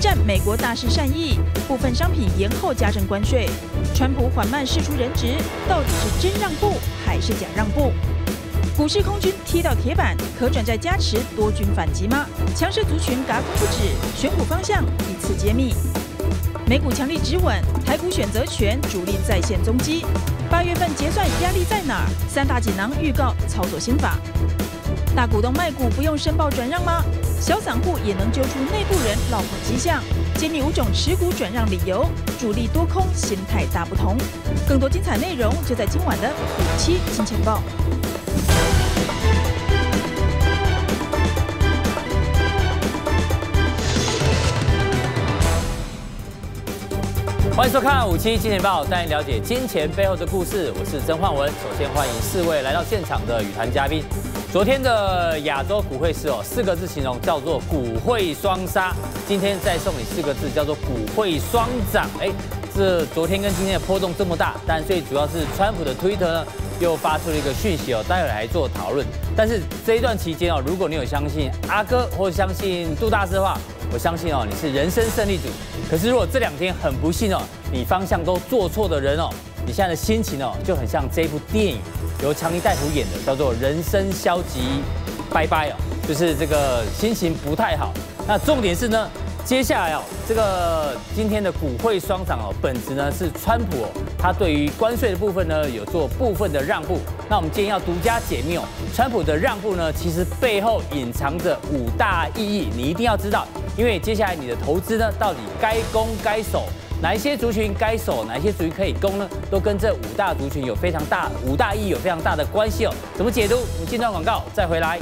战，美国大施善意，部分商品延后加征关税。川普缓慢释出人质，到底是真让步还是假让步？股市空军踢到铁板，可转债加持多军反击吗？强势族群嘎空不止，选股方向一次揭秘。美股强力止稳，台股选择权主力再现踪迹。八月份结算压力在哪儿？三大锦囊预告操作心法。大股东卖股不用申报转让吗？小散户也能揪出内部人落跑迹象。揭秘五种持股转让理由，主力多空心态大不同。更多精彩内容就在今晚的五七金钱爆。欢迎收看五七金钱爆，带您了解金钱背后的故事。我是曾焕文。首先欢迎四位来到现场的与谈嘉宾。昨天的亚洲股汇市哦，四个字形容叫做股汇双杀。今天再送你四个字，叫做股汇双涨。哎，这昨天跟今天的波动这么大，但最主要是川普的推特呢又发出了一个讯息哦，待会来做讨论。但是这一段期间哦，如果你有相信阿哥或相信杜大师的话，我相信哦，你是人生胜利组。可是如果这两天很不幸哦，你方向都做错的人哦，你现在的心情哦，就很像这部电影。由强尼戴普演的，叫做《人生消极拜拜》哦，就是这个心情不太好。那重点是呢，接下来哦，这个今天的股汇双涨哦，本质呢是川普哦，他对于关税的部分呢有做部分的让步。那我们今天要独家解密哦，川普的让步呢，其实背后隐藏着五大意义，你一定要知道，因为接下来你的投资呢，到底该攻该守。哪一些族群该守，哪一些族群可以攻呢？都跟这五大族群有非常大五大意义有非常大的关系哦。怎么解读？我们进段广告再回来。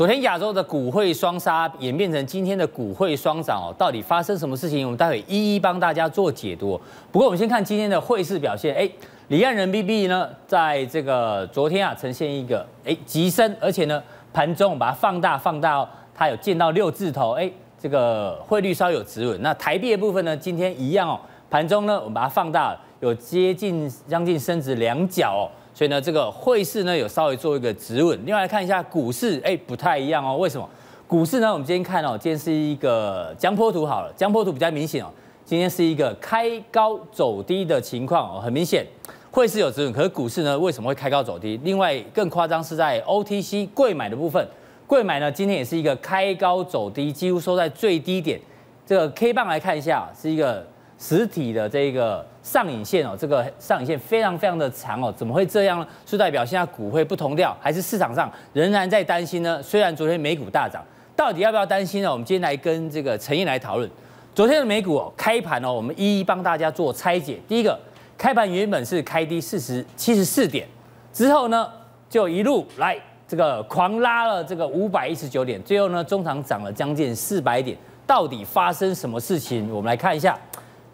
昨天亚洲的股汇双杀演变成今天的股汇双涨哦，到底发生什么事情？我们待会一一帮大家做解读。不过我们先看今天的汇市表现，哎。离岸人民币呢，在这个昨天啊，呈现一个哎急升，而且呢，盘中我把它放大放大哦，它有见到六字头，哎，这个汇率稍有止稳。那台币的部分呢，今天一样哦，盘中呢，我们把它放大，有接近将近升值两角哦，所以呢，这个汇市呢有稍微做一个止稳。另外来看一下股市，哎，不太一样哦，为什么？股市呢，我们今天看哦，今天是一个江波图好了，江波图比较明显哦，今天是一个开高走低的情况哦，很明显。汇市有止稳，可是股市呢，为什么会开高走低？另外更夸张是在 OTC 贵买的部分，贵买呢今天也是一个开高走低，几乎收在最低点。这个 K 棒来看一下，是一个实体的这个上影线哦，这个上影线非常非常的长哦，怎么会这样呢？是代表现在股会不同调，还是市场上仍然在担心呢？虽然昨天美股大涨，到底要不要担心呢？我们今天来跟这个陈燕来讨论。昨天的美股哦，开盘哦，我们一一帮大家做拆解。第一个。开盘原本是开低四十七十四点，之后呢就一路来这个狂拉了这个五百一十九点，最后呢中场涨了将近四百点，到底发生什么事情？我们来看一下，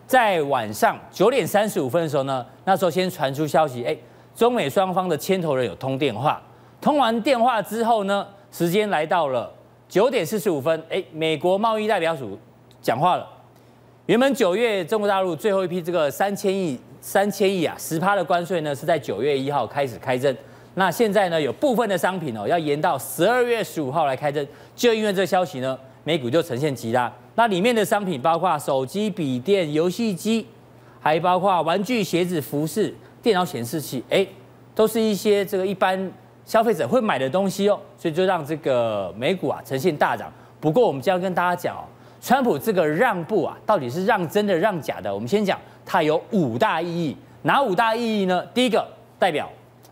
在晚上九点三十五分的时候呢，那时候先传出消息，哎，中美双方的牵头人有通电话，通完电话之后呢，时间来到了九点四十五分，哎，美国贸易代表署讲话了，原本九月中国大陆最后一批这个三千亿。三千亿啊，十趴的关税呢是在九月一号开始开征，那现在呢有部分的商品哦要延到十二月十五号来开征，就因为这个消息呢，美股就呈现急拉。那里面的商品包括手机、笔电、游戏机，还包括玩具、鞋子、服饰、电脑显示器，哎，都是一些这个一般消费者会买的东西哦，所以就让这个美股啊呈现大涨。不过我们将要跟大家讲哦，川普这个让步啊，到底是让真的让假的？我们先讲。它有五大意义，哪五大意义呢？第一个代表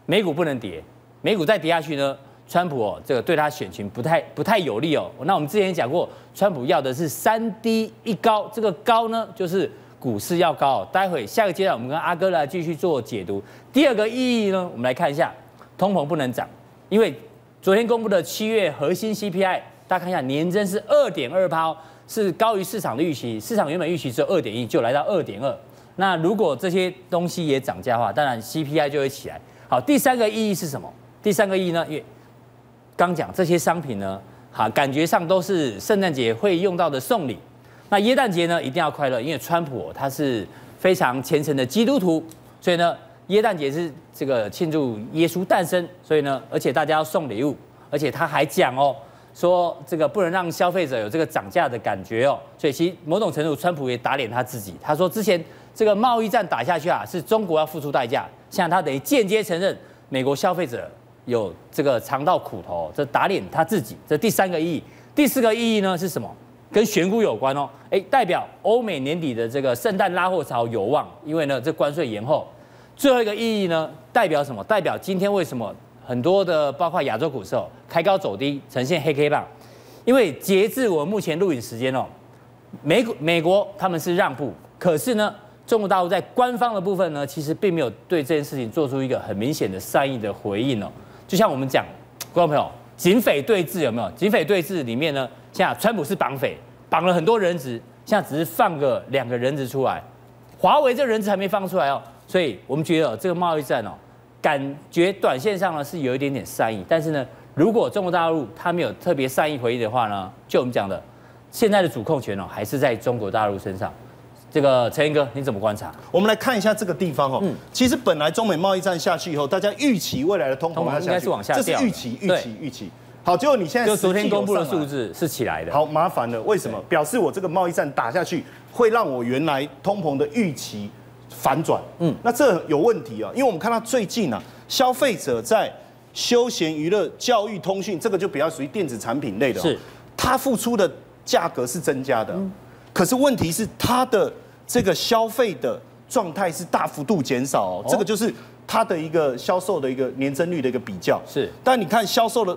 美股不能跌，美股再跌下去呢，川普哦，这个对他选情不太不太有利哦。那我们之前也讲过，川普要的是三低一高，这个高呢就是股市要高。待会下个阶段我们跟阿哥来继续做解读。第二个意义呢，我们来看一下，通膨不能涨，因为昨天公布的七月核心 CPI，大家看一下年增是二点二趴，是高于市场的预期，市场原本预期只有二点一，就来到二点二。那如果这些东西也涨价的话，当然 CPI 就会起来。好，第三个意义是什么？第三个意义呢？因为刚讲这些商品呢，哈，感觉上都是圣诞节会用到的送礼。那耶诞节呢，一定要快乐，因为川普他是非常虔诚的基督徒，所以呢，耶诞节是这个庆祝耶稣诞生，所以呢，而且大家要送礼物，而且他还讲哦，说这个不能让消费者有这个涨价的感觉哦，所以其实某种程度，川普也打脸他自己，他说之前这个贸易战打下去啊，是中国要付出代价，现在他等于间接承认美国消费者有这个尝到苦头，这打脸他自己。这第三个意义，第四个意义呢是什么？跟选股有关哦，哎，代表欧美年底的这个圣诞拉货潮有望，因为呢这关税延后。最后一个意义呢，代表什么？代表今天为什么很多的包括亚洲股市哦开高走低，呈现黑 K 棒？因为截至我目前录影时间哦，美股美国他们是让步，可是呢中国大陆在官方的部分呢，其实并没有对这件事情做出一个很明显的善意的回应哦。就像我们讲，观众朋友，警匪对峙有没有？警匪对峙里面呢？现在川普是绑匪，绑了很多人质，现在只是放个两个人质出来，华为这人质还没放出来哦，所以我们觉得这个贸易战哦，感觉短线上呢是有一点点善意，但是呢，如果中国大陆他没有特别善意回应的话呢，就我们讲的，现在的主控权哦还是在中国大陆身上。这个陈英哥你怎么观察？我们来看一下这个地方哦，嗯，其实本来中美贸易战下去以后，大家预期未来的通膨应该是往下掉，这是预期，预期，预期。好，结果你现在就昨天公布的数字是起来的。好麻烦了，为什么？表示我这个贸易战打下去，会让我原来通膨的预期反转。嗯，那这有问题啊，因为我们看到最近啊，消费者在休闲娱乐、教育、通讯，这个就比较属于电子产品类的，是，他付出的价格是增加的，可是问题是他的这个消费的状态是大幅度减少哦，这个就是它的一个销售的一个年增率的一个比较。是，但你看销售的。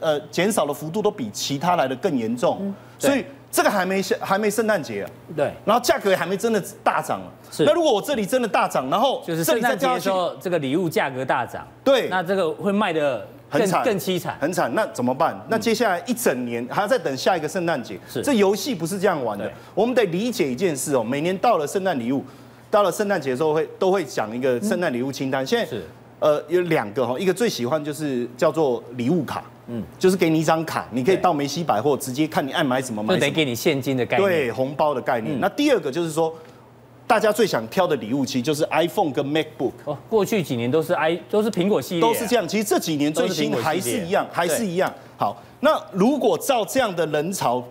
呃，减少的幅度都比其他来的更严重，嗯，所以这个还没还没圣诞节啊，对，然后价格也还没真的大涨啊。是，那如果我这里真的大涨，然后就是圣诞节的时候，这个礼物价格大涨，对，那这个会卖得很惨，更凄惨，很惨。那怎么办？那接下来一整年还要再等下一个圣诞节，是，这游戏不是这样玩的。我们得理解一件事哦，每年到了圣诞礼物，到了圣诞节的时候会都会讲一个圣诞礼物清单。现在是。呃，有两个哈，一个最喜欢就是叫做礼物卡，嗯，就是给你一张卡，你可以到梅西百货直接看你爱买什么买什么，得给你现金的概念，对，红包的概念。嗯、那第二个就是说，大家最想挑的礼物其实就是 iPhone 跟 MacBook。哦，过去几年都是 i 都是苹果系列、啊，都是这样。其实这几年最新还是一样，还是一样。好，那如果照这样的人潮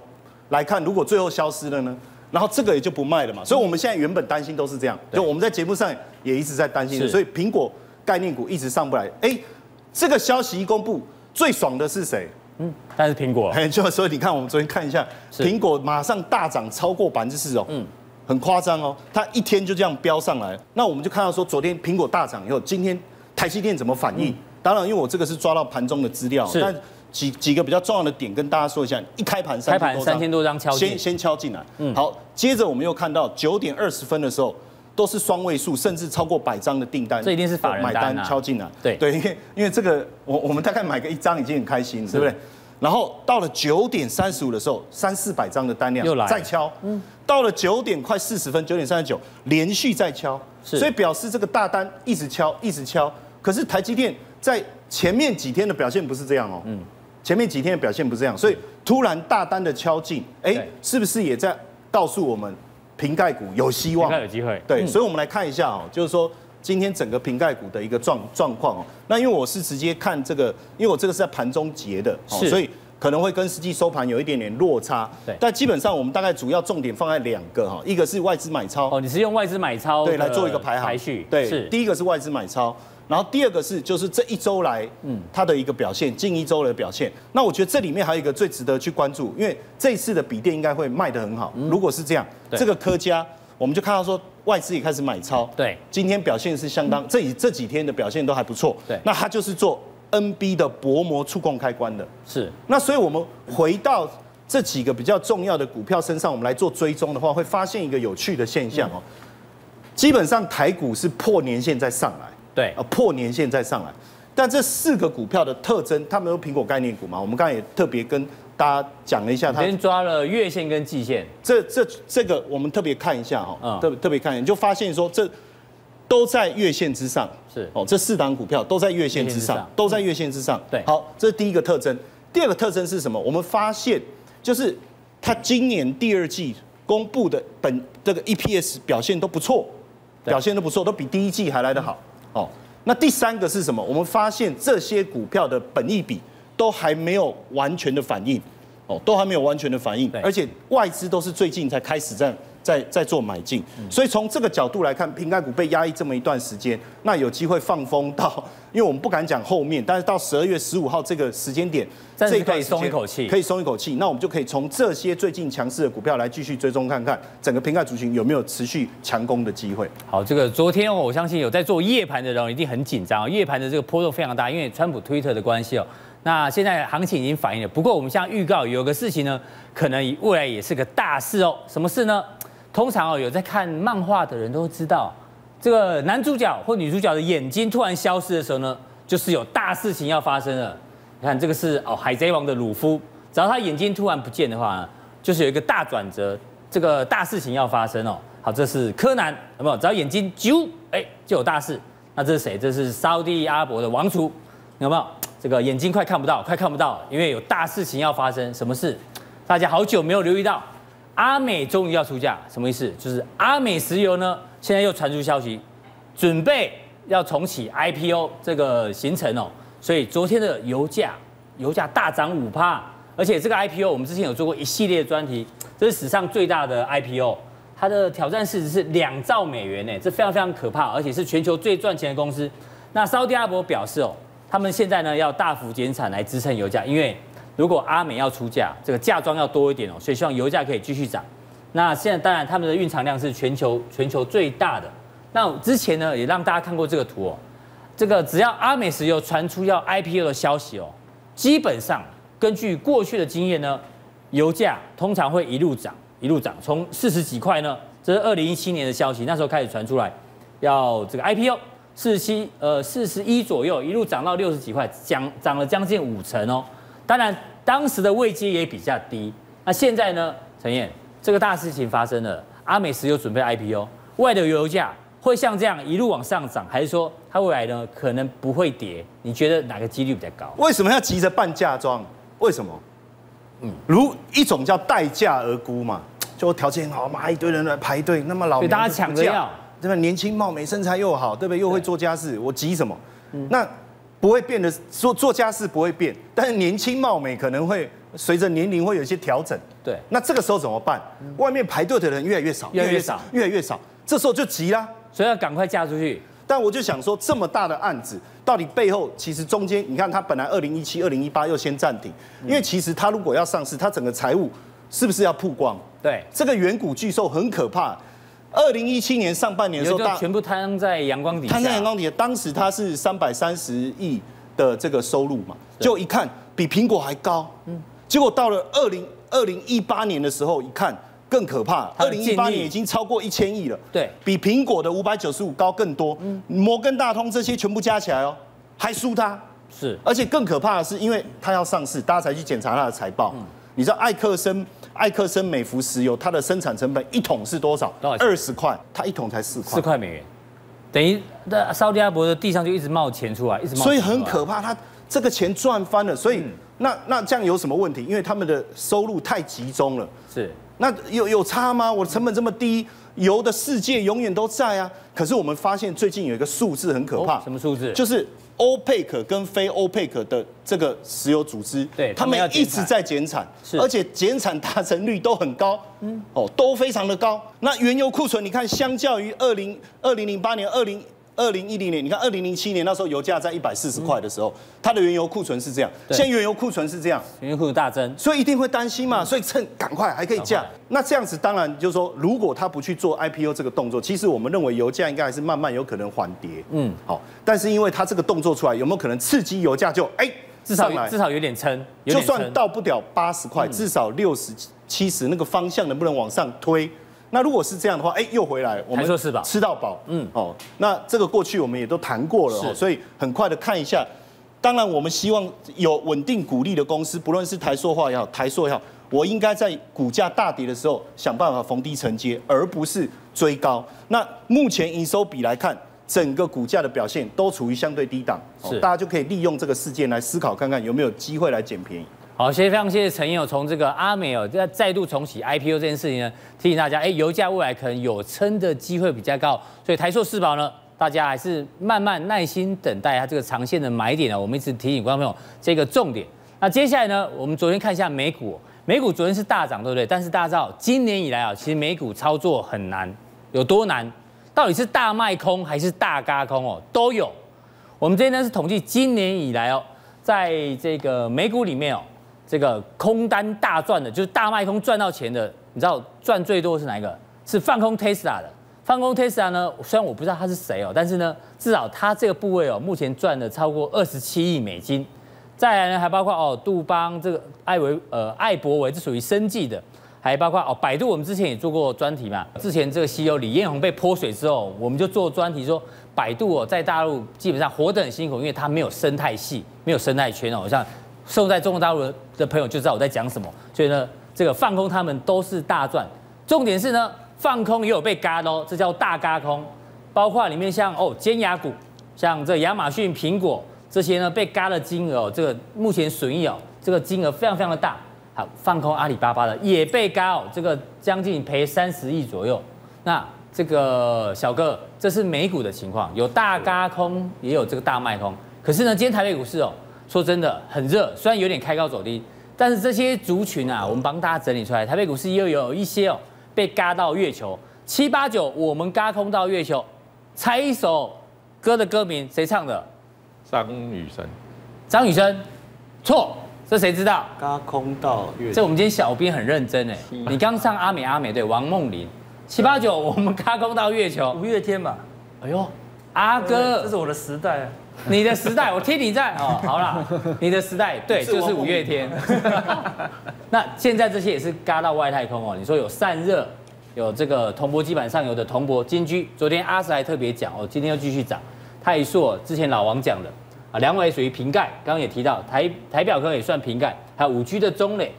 来看，如果最后消失了呢？然后这个也就不卖了嘛。所以我们现在原本担心都是这样，就我们在节目上也一直在担心，所以苹果。概念股一直上不来，哎，这个消息一公布，最爽的是谁？嗯，但是苹果。哎，就所以你看，我们昨天看一下，苹果马上大涨超过百分之四哦，嗯，很夸张哦，它一天就这样飙上来。那我们就看到说，昨天苹果大涨以后，今天台积电怎么反应？嗯、当然，因为我这个是抓到盘中的资料，但几几个比较重要的点跟大家说一下。一开盘三千多张，三千多张敲进，先先敲进来。嗯，好，接着我们又看到九点二十分的时候。都是双位数，甚至超过百张的订单，这一定是法人买单敲进来。对对，因为因为这个，我我们大概买个一张已经很开心了，对不对？然后到了九点三十五的时候，三四百张的单量又来再敲。嗯，到了九点快四十分，九点三十九连续再敲，所以表示这个大单一直敲，一直敲。可是台积电在前面几天的表现不是这样哦，嗯，前面几天的表现不是这样，所以突然大单的敲进，哎，是不是也在告诉我们？瓶盖股有希望，有机会。对，所以，我们来看一下哦，就是说今天整个瓶盖股的一个状状况哦。那因为我是直接看这个，因为我这个是在盘中结的，所以可能会跟实际收盘有一点点落差。对，但基本上我们大概主要重点放在两个哈，一个是外资买超。哦，你是用外资买超对来做一个排行排序。对，是第一个是外资买超。然后第二个是，就是这一周来，嗯，它的一个表现，近一周的表现。那我觉得这里面还有一个最值得去关注，因为这一次的笔电应该会卖得很好。如果是这样，这个科嘉，我们就看到说外资也开始买超。对，今天表现是相当，这几这几天的表现都还不错。对，那它就是做 NB 的薄膜触控开关的。是。那所以我们回到这几个比较重要的股票身上，我们来做追踪的话，会发现一个有趣的现象哦。基本上台股是破年线再上来。对，呃，破年线再上来，但这四个股票的特征，他们都苹果概念股嘛，我们刚才也特别跟大家讲了一下，他先抓了月线跟季线，这这这个我们特别看一下哈，特特别看一下，就发现说这都在月线之上，是。哦，这四档股票都在月线之上，都在月线之上，对，好，这是第一个特征，第二个特征是什么？我们发现就是它今年第二季公布的本这个 EPS 表现都不错，表现都不错，都比第一季还来得好。哦，那第三个是什么？我们发现这些股票的本益比都还没有完全的反应，哦，都还没有完全的反应，而且外资都是最近才开始在。在在做买进，所以从这个角度来看，瓶盖股被压抑这么一段时间，那有机会放风到，因为我们不敢讲后面，但是到十二月十五号这个时间点，这可以松一口气，可以松一口气，那我们就可以从这些最近强势的股票来继续追踪看看，整个瓶盖族群有没有持续强攻的机会。好，这个昨天我相信有在做夜盘的人一定很紧张，夜盘的这个波动非常大，因为川普推特的关系哦。那现在行情已经反映了，不过我们现在预告有个事情呢，可能未来也是个大事哦，什么事呢？通常哦，有在看漫画的人都知道，这个男主角或女主角的眼睛突然消失的时候呢，就是有大事情要发生了。你看这个是哦，海贼王的鲁夫，只要他眼睛突然不见的话呢，就是有一个大转折，这个大事情要发生哦。好，这是柯南，有没有？只要眼睛啾，哎，就有大事。那这是谁？这是沙地阿伯的王储，有没有？这个眼睛快看不到，快看不到，因为有大事情要发生。什么事？大家好久没有留意到。阿美终于要出价，什么意思？就是阿美石油呢，现在又传出消息，准备要重启 IPO 这个行程哦。所以昨天的油价，油价大涨五趴，而且这个 IPO 我们之前有做过一系列的专题，这是史上最大的 IPO，它的挑战市值是两兆美元呢，这非常非常可怕，而且是全球最赚钱的公司。那沙特阿伯表示哦，他们现在呢要大幅减产来支撑油价，因为。如果阿美要出价，这个嫁妆要多一点哦，所以希望油价可以继续涨。那现在当然他们的蕴藏量是全球全球最大的。那之前呢也让大家看过这个图哦，这个只要阿美石油传出要 IPO 的消息哦，基本上根据过去的经验呢，油价通常会一路涨一路涨，从四十几块呢，这是二零一七年的消息，那时候开始传出来要这个 IPO，四十七呃四十一左右一路涨到六十几块，涨涨了将近五成哦。当然，当时的位阶也比较低。那现在呢，陈燕，这个大事情发生了，阿美石油准备 IPO，未来的油价会像这样一路往上涨，还是说它未来呢可能不会跌？你觉得哪个几率比较高？为什么要急着办嫁妆？为什么？嗯，如一种叫待价而沽嘛，就条件好嘛，一堆人来排队，那么老，大家抢着要，对吧？年轻貌美，身材又好，对不对？又会做家事，我急什么？嗯，那。不会变的，做做家事不会变，但是年轻貌美可能会随着年龄会有一些调整。对，那这个时候怎么办？外面排队的人越来越少，越来越少，越来越少，这时候就急啦，所以要赶快嫁出去。但我就想说，这么大的案子，到底背后其实中间，你看他本来二零一七、二零一八又先暂停，因为其实他如果要上市，他整个财务是不是要曝光？对，这个远古巨兽很可怕。二零一七年上半年的时候，大全部摊在阳光底下。摊在阳光底下，当时它是三百三十亿的这个收入嘛，就一看比苹果还高。嗯，结果到了二零二零一八年的时候，一看更可怕。二零一八年已经超过一千亿了。对，比苹果的五百九十五高更多。嗯，摩根大通这些全部加起来哦，还输它。是，而且更可怕的是，因为它要上市，大家才去检查它的财报。嗯，你知道艾克森？艾克森美孚石油，它的生产成本一桶是多少？二十块，它一桶才四块。四块美元，等于那沙特阿拉伯的地上就一直冒钱出来，一直冒。所以很可怕，它这个钱赚翻了。所以、嗯、那那这样有什么问题？因为他们的收入太集中了。是。那有有差吗？我的成本这么低，油的世界永远都在啊。可是我们发现最近有一个数字很可怕。哦、什么数字？就是。欧佩克跟非欧佩克的这个石油组织，对，他们一直在减产，而且减产达成率都很高，嗯，哦，都非常的高。那原油库存，你看，相较于二零二零零八年、二零。二零一零年，你看二零零七年那时候油价在一百四十块的时候，嗯、它的原油库存是这样，现在原油库存是这样，原油库存大增，所以一定会担心嘛，所以趁赶快还可以降。那这样子当然就是说，如果他不去做 IPO 这个动作，其实我们认为油价应该还是慢慢有可能缓跌。嗯，好，但是因为他这个动作出来，有没有可能刺激油价就哎、欸、至少至少有点撑，就算到不了八十块，至少六十七十那个方向能不能往上推？那如果是这样的话，哎，又回来，我们说是吧？吃到饱，嗯，哦，那这个过去我们也都谈过了，哦，所以很快的看一下。当然，我们希望有稳定股利的公司，不论是台塑化也好，台塑也好，我应该在股价大跌的时候想办法逢低承接，而不是追高。那目前营收比来看，整个股价的表现都处于相对低档，是，大家就可以利用这个事件来思考看看有没有机会来捡便宜。好，谢谢非常谢谢陈友，从这个阿美哦，再再度重启 IPO 这件事情呢，提醒大家，哎，油价未来可能有撑的机会比较高，所以台塑四宝呢，大家还是慢慢耐心等待它这个长线的买点呢。我们一直提醒观众朋友这个重点。那接下来呢，我们昨天看一下美股，美股昨天是大涨，对不对？但是大家知道，今年以来啊，其实美股操作很难，有多难？到底是大卖空还是大轧空哦？都有。我们这边呢是统计今年以来哦，在这个美股里面哦，这个空单大赚的，就是大卖空赚到钱的，你知道赚最多是哪一个？是放空 Tesla 的。放空 Tesla 呢，虽然我不知道他是谁哦，但是呢，至少他这个部位哦，目前赚了超过二十七亿美金。再来呢，还包括哦，杜邦这个艾维呃艾伯维，这属于生技的，还包括哦，百度，我们之前也做过专题嘛。之前这个 CEO 李彦宏被泼水之后，我们就做专题说，百度哦，在大陆基本上活得很辛苦，因为它没有生态系，没有生态圈哦。像生在中国大陆的朋友就知道我在讲什么。所以呢，这个放空他们都是大赚。重点是呢。放空也有被嘎的哦，这叫大嘎空，包括里面像哦尖牙股，像这亚马逊、苹果这些呢被嘎的金额哦，这个目前损益哦，这个金额非常非常的大。好，放空阿里巴巴的也被嘎哦，这个将近赔三十亿左右。那这个小哥，这是美股的情况，有大嘎空，也有这个大卖空。可是呢，今天台北股市哦，说真的很热，虽然有点开高走低，但是这些族群啊，我们帮大家整理出来，台北股市又有一些哦。被嘎到月球七八九，我们嘎空到月球，猜一首歌的歌名，谁唱的？张雨生。张雨生，错，这谁知道？嘎空到月球。这我们今天小编很认真哎，你刚上阿美阿美对，王梦玲。七八九，我们嘎空到月球。五月天吧。哎呦，阿哥，这是我的时代啊。你的时代，我听你在哦。好啦，你的时代，对，就是五月天。那现在这些也是嘎到外太空哦。你说有散热，有这个铜箔基板上游的铜箔金居。昨天阿 Sir 还特别讲哦，今天又继续涨。泰硕之前老王讲的啊，两位属于瓶盖，刚刚也提到台台表科也算瓶盖，还有五 G 的中磊，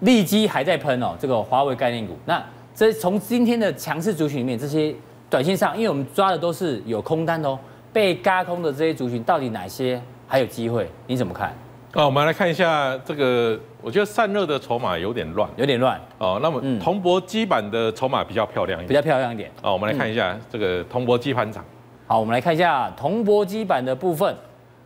利基还在喷哦。这个华为概念股，那这从今天的强势族群里面，这些短线上，因为我们抓的都是有空单的哦。被嘎空的这些族群到底哪些还有机会？你怎么看？哦，我们来看一下这个，我觉得散热的筹码有点乱，有点乱。哦，那么铜箔基板的筹码比较漂亮一点，比较漂亮一点。哦，我们来看一下这个铜箔基盘厂。好，我们来看一下铜箔基板的部分。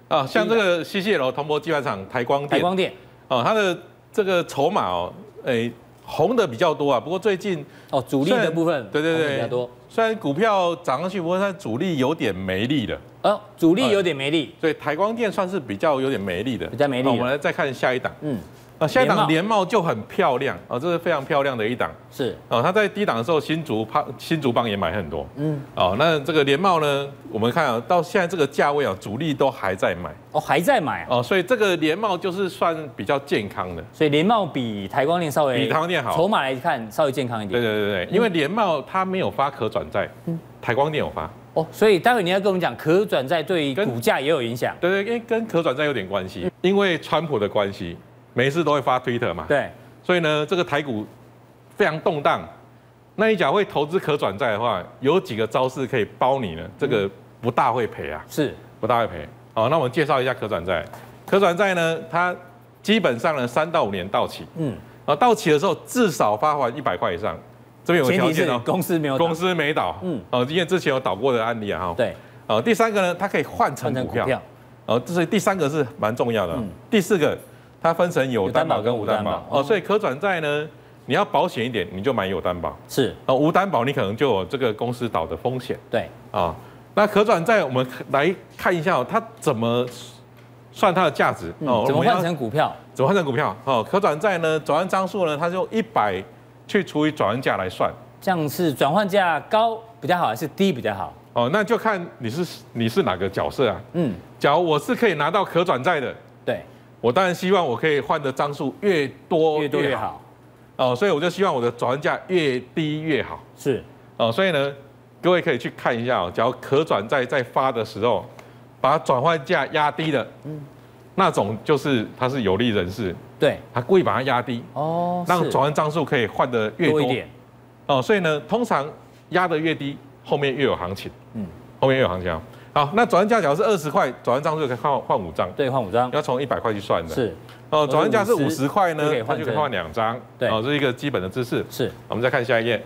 啊，像这个 CCL 铜箔基板厂台光电，台光电。哦，它的这个筹码哦，诶。红的比较多啊，不过最近哦，主力的部分对对对比较多。虽然股票涨上去，不过它主力有点没力了。哦，主力有点没力，所以台光电算是比较有点没力的，比较没力。我们来再看下一档，嗯。啊，下一档联茂就很漂亮啊，这是非常漂亮的一档。是哦，它在低档的时候，新竹胖新竹棒也买很多。嗯。哦，那这个联茂呢，我们看啊，到现在这个价位啊，主力都还在买。哦，还在买啊。哦，所以这个联茂就是算比较健康的。所以联茂比台光电稍微比台光电好，筹码来看稍微健康一点。对对对对，因为联茂它没有发可转债，嗯，台光电有发。哦，所以待会你要跟我们讲可转债对于股价也有影响。对对，因为跟可转债有点关系，因为川普的关系。每次都会发推特嘛，对，所以呢，这个台股非常动荡。那你假如会投资可转债的话，有几个招式可以包你呢？这个不大会赔啊，是。不大会赔。好，那我们介绍一下可转债。可转债呢，它基本上呢三到五年到期，嗯，啊，到期的时候至少发还一百块以上。这边有个条件哦，公司没有，公司没倒，嗯，哦，因为之前有倒过的案例啊，哈，对，哦，第三个呢，它可以换成股票，哦，这是第三个是蛮重要的。第四个。它分成有担保跟无担保哦，所以可转债呢，你要保险一点，你就买有担保是哦，无担保你可能就有这个公司倒的风险。对啊，那可转债我们来看一下它怎么算它的价值哦，怎么换成股票？怎么换成股票？哦，可转债呢，转换张数呢，它就一百去除以转换价来算，这样是转换价高比较好还是低比较好？哦，那就看你是你是哪个角色啊？嗯，假如我是可以拿到可转债的，对。我当然希望我可以换的张数越多越多越好，哦，所以我就希望我的转换价越低越好。是，哦，所以呢，各位可以去看一下哦，假如可转债在发的时候，把转换价压低的，嗯，那种就是他是有利人士，对，他故意把它压低，哦，让转换张数可以换的越多，多一点，哦，所以呢，通常压的越低，后面越有行情，嗯，后面越有行情。好，那转换价假如是二十块，转换张数就可以换换五张。对，换五张。要从一百块去算的。是。哦，转换价是五十块呢，那就可以换两张。对。哦，这是一个基本的知识。是。我们再看下一页。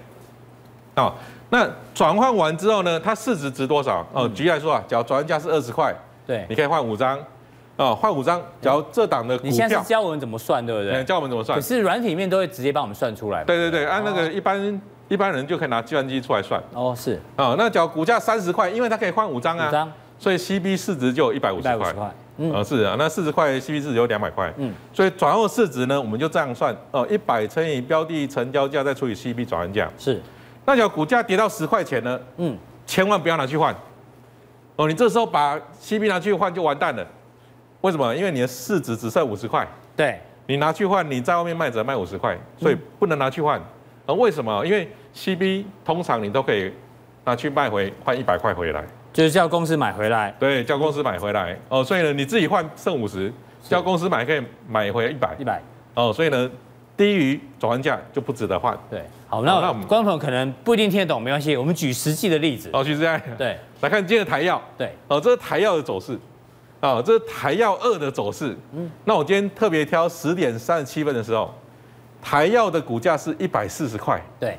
哦，那转换完之后呢，它市值值多少？哦，举例来说啊，假如转换价是二十块，对，你可以换五张，哦，换五张。假如这档的股票，你现在是教我们怎么算，对不对？教我们怎么算。可是软体面都会直接帮我们算出来。对对对，按那个一般一般人就可以拿计算机出来算。哦，是。啊，那假如股价三十块，因为它可以换五张啊，五张，所以 CB 市值就有一百五十块。嗯，是啊，那四十块 CB 市值有两百块。嗯，所以转换市值呢，我们就这样算，哦，一百乘以标的成交价再除以 CB 转换价。是。那假如股价跌到十块钱呢？嗯，千万不要拿去换。哦，你这时候把 CB 拿去换就完蛋了。为什么？因为你的市值只剩五十块。对。你拿去换，你在外面卖只能卖五十块，所以不能拿去换。而为什么？因为 CB 通常你都可以拿去卖回换一百块回来。就是叫公司买回来。对，叫公司买回来。哦，所以呢，你自己换剩五十，叫公司买可以买回一百。一百。哦，所以呢。低于转换价就不值得换。对，好，那那我们观众朋友可能不一定听得懂，没关系，我们举实际的例子。哦，举实际。对，来看今天的台药。对，哦，这是台药的走势。啊，这是台药二的走势。嗯。那我今天特别挑十点三十七分的时候，台药的股价是一百四十块。对。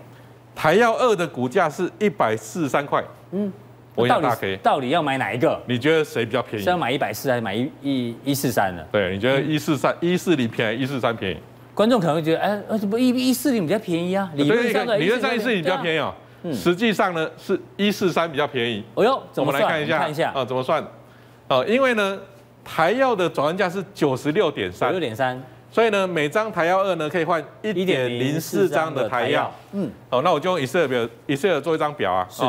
台药二的股价是一百四十三块。嗯。我到底到底要买哪一个？你觉得谁比较便宜？是要买一百四还是买一一一四三呢？对，你觉得一四三一四零便宜，一四三便宜？观众可能会觉得，哎，呃，不一一四零比较便宜啊？理论上理论上一四零比较便宜哦。嗯。实际上呢，是一四三比较便宜。哦哟，我们来看一下，看一下啊，怎么算？哦，因为呢，台药的转换价是九十六点三，六点三，所以呢，每张台药二呢可以换一点零四张的台药。嗯。好，那我就用 Excel 表，Excel 做一张表啊。是。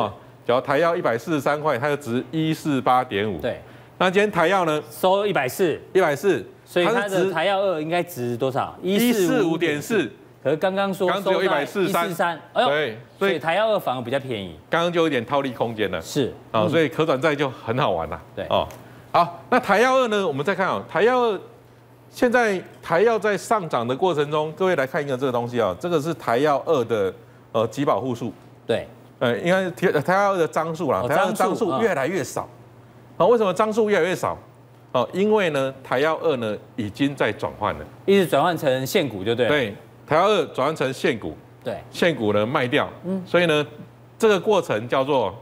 只要台药一百四十三块，它就值一四八点五。对。那今天台药呢？收一百四，一百四。所以它的台药二应该值多少？一四五点四。可是刚刚说刚只有一百四十三。哎呦，对，所以台药二反而比较便宜。刚刚就有点套利空间了。是啊，所以可转债就很好玩了。对哦，好，那台药二呢？我们再看啊，台药二现在台药在上涨的过程中，各位来看一个这个东西啊，这个是台药二的呃集保户数。对，呃，应该台台药二的张数啦，台药二张数越来越少。啊，为什么张数越来越少？哦，因为呢，台药二呢已经在转换了，一直转换成现股就对了。对，台药二转换成现股，对，现股呢卖掉，嗯，所以呢，这个过程叫做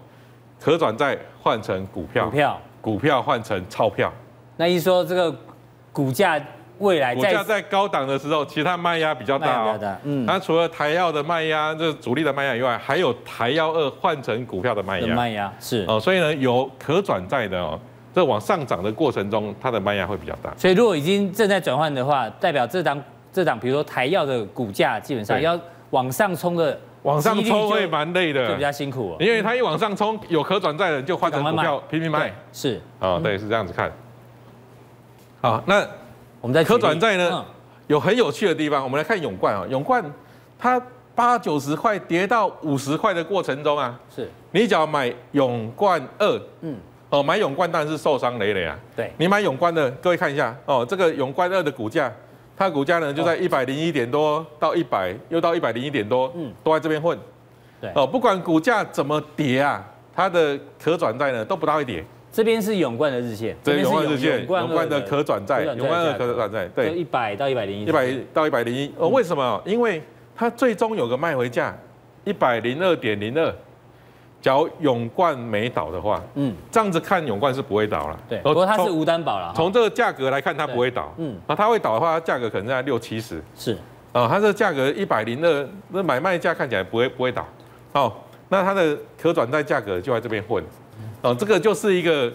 可转债换成股票，股票，股票换成钞票。那意思说这个股价未来股价在高档的时候，其他卖压比较大哦。嗯，那除了台药的卖压，这主力的卖压以外，还有台药二换成股票的卖压。卖压是哦，所以呢，有可转债的哦。这往上涨的过程中，它的卖压会比较大。所以如果已经正在转换的话，代表这档这档，比如说台药的股价，基本上要往上冲的，往上冲会蛮累的，就比较辛苦。因为它一往上冲，有可转债的人就换成股票拼命卖。是啊，对，是这样子看。好，那我们在可转债呢，有很有趣的地方。我们来看永冠啊，永冠它八九十块跌到五十块的过程中啊，是你只要买永冠二，嗯。哦，买永冠当然是受伤累累啊。对，你买永冠的，各位看一下哦，这个永冠二的股价，它股价呢就在一百零一点多到一百，又到一百零一点多，嗯，都在这边混。对，哦，不管股价怎么跌啊，它的可转债呢都不大会跌。这边是永冠的日线，这边是永冠日线，永冠的可转债，永冠的可转债，对，一百到一百零一，一百到一百零一。哦，为什么？因为它最终有个卖回价一百零二点零二。假如永冠没倒的话，嗯，这样子看永冠是不会倒了。对，不过它是无担保了。从这个价格来看，它不会倒。嗯，那，它会倒的话，价格可能在六七十。是，啊，它这个价格一百零二，那买卖价看起来不会不会倒。哦，那它的可转债价格就在这边混。哦，这个就是一个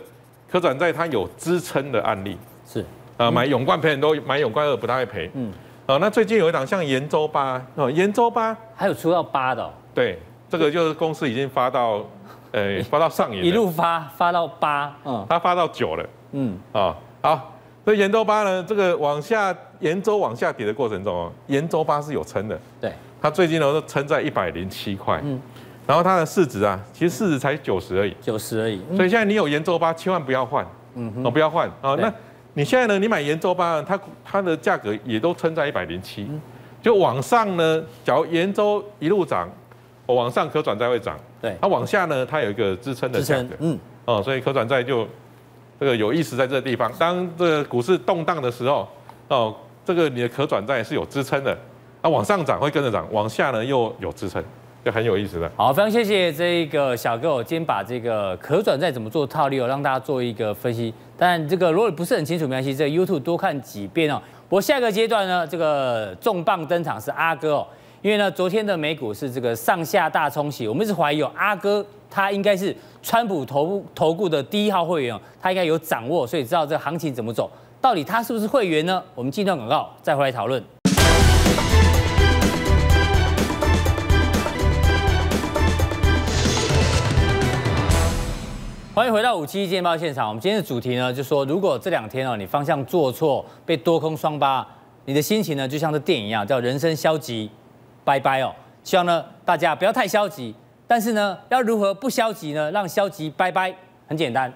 可转债它有支撑的案例。是，啊，买永冠赔很多，买永冠二不太会赔。嗯，啊，那最近有一档像延州八，哦，延州八还有出到八的。对。这个就是公司已经发到，呃，发到上影，一路发发到八，嗯，它发到九了，嗯，啊，好，所以延州八呢，这个往下延州往下跌的过程中哦，延州八是有撑的，对，它最近呢都撑在一百零七块，嗯，然后它的市值啊，其实市值才九十而已，九十而已，所以现在你有延州八，千万不要换，嗯，哦，不要换，啊，那你现在呢，你买延州八，它它的价格也都撑在一百零七，就往上呢，假如延州一路涨。我往上可转债会涨，对，它往下呢，它有一个支撑的价格，嗯，哦，所以可转债就这个有意思在这个地方。当这个股市动荡的时候，哦，这个你的可转债是有支撑的，啊，往上涨会跟着涨，往下呢又有支撑。就很有意思的。好，非常谢谢这个小哥，我今天把这个可转债怎么做套利哦，让大家做一个分析。但这个如果不是很清楚，没关系，这个 YouTube 多看几遍哦。不过下个阶段呢，这个重磅登场是阿哥哦，因为呢，昨天的美股是这个上下大冲洗，我们一直怀疑哦，阿哥他应该是川普投投顾的第一号会员哦，他应该有掌握，所以知道这个行情怎么走。到底他是不是会员呢？我们进段广告再回来讨论。欢迎回到五七一见报现场。我们今天的主题呢，就说如果这两天哦，你方向做错，被多空双八，你的心情呢，就像这电影一样，叫人生消极，拜拜哦。希望呢，大家不要太消极，但是呢，要如何不消极呢？让消极拜拜，很简单，